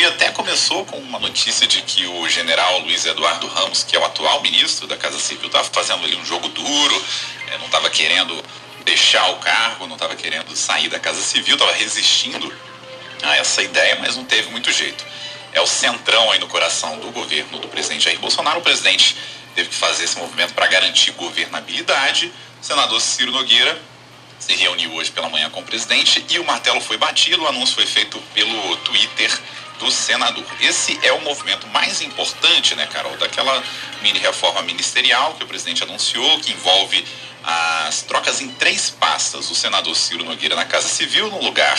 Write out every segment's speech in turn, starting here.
E até começou com uma notícia de que o general Luiz Eduardo Ramos, que é o atual ministro da Casa Civil, estava fazendo ali um jogo duro, é, não estava querendo deixar o cargo, não estava querendo sair da Casa Civil, estava resistindo a essa ideia, mas não teve muito jeito. É o centrão aí no coração do governo do presidente Jair Bolsonaro. O presidente teve que fazer esse movimento para garantir governabilidade. O senador Ciro Nogueira se reuniu hoje pela manhã com o presidente e o martelo foi batido. O anúncio foi feito pelo Twitter do senador. Esse é o movimento mais importante, né, Carol, daquela mini reforma ministerial que o presidente anunciou, que envolve as trocas em três pastas. O senador Ciro Nogueira na Casa Civil, no lugar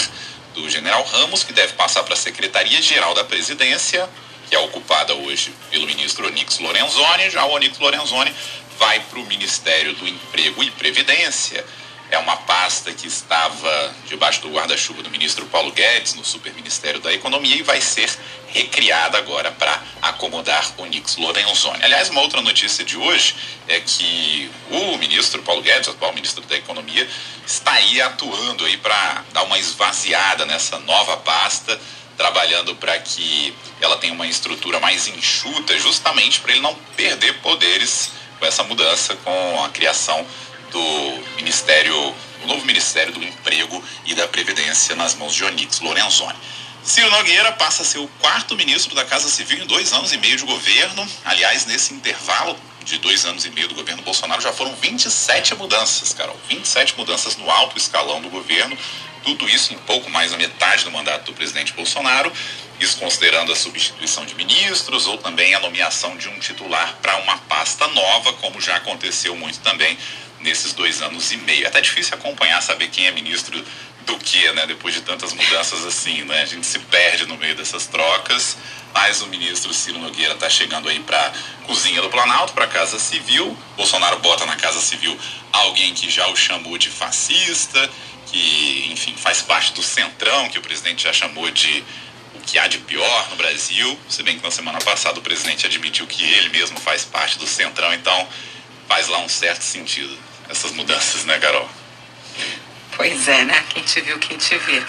do general Ramos, que deve passar para a Secretaria-Geral da Presidência, que é ocupada hoje pelo ministro Onix Lorenzoni. Já o Onix Lorenzoni vai para o Ministério do Emprego e Previdência é uma pasta que estava debaixo do guarda-chuva do ministro Paulo Guedes, no Superministério da Economia, e vai ser recriada agora para acomodar o Nix Lorenzoni. Aliás, uma outra notícia de hoje é que o ministro Paulo Guedes, atual ministro da Economia, está aí atuando aí para dar uma esvaziada nessa nova pasta, trabalhando para que ela tenha uma estrutura mais enxuta, justamente para ele não perder poderes com essa mudança, com a criação do Ministério, o novo Ministério do Emprego e da Previdência nas mãos de Onix Lorenzoni. Ciro Nogueira passa a ser o quarto ministro da Casa Civil em dois anos e meio de governo. Aliás, nesse intervalo de dois anos e meio do governo Bolsonaro já foram 27 mudanças, Carol. 27 mudanças no alto escalão do governo. Tudo isso em pouco mais da metade do mandato do presidente Bolsonaro. Isso considerando a substituição de ministros ou também a nomeação de um titular para uma pasta nova, como já aconteceu muito também nesses dois anos e meio. É até difícil acompanhar, saber quem é ministro do que, né? Depois de tantas mudanças assim, né? A gente se perde no meio dessas trocas. Mas o ministro Ciro Nogueira está chegando aí para cozinha do Planalto, para Casa Civil. Bolsonaro bota na Casa Civil alguém que já o chamou de fascista, que, enfim, faz parte do centrão, que o presidente já chamou de o que há de pior no Brasil. Se bem que na semana passada o presidente admitiu que ele mesmo faz parte do centrão, então faz lá um certo sentido essas mudanças, né, Carol? Pois é, né? Quem te viu, quem te vê.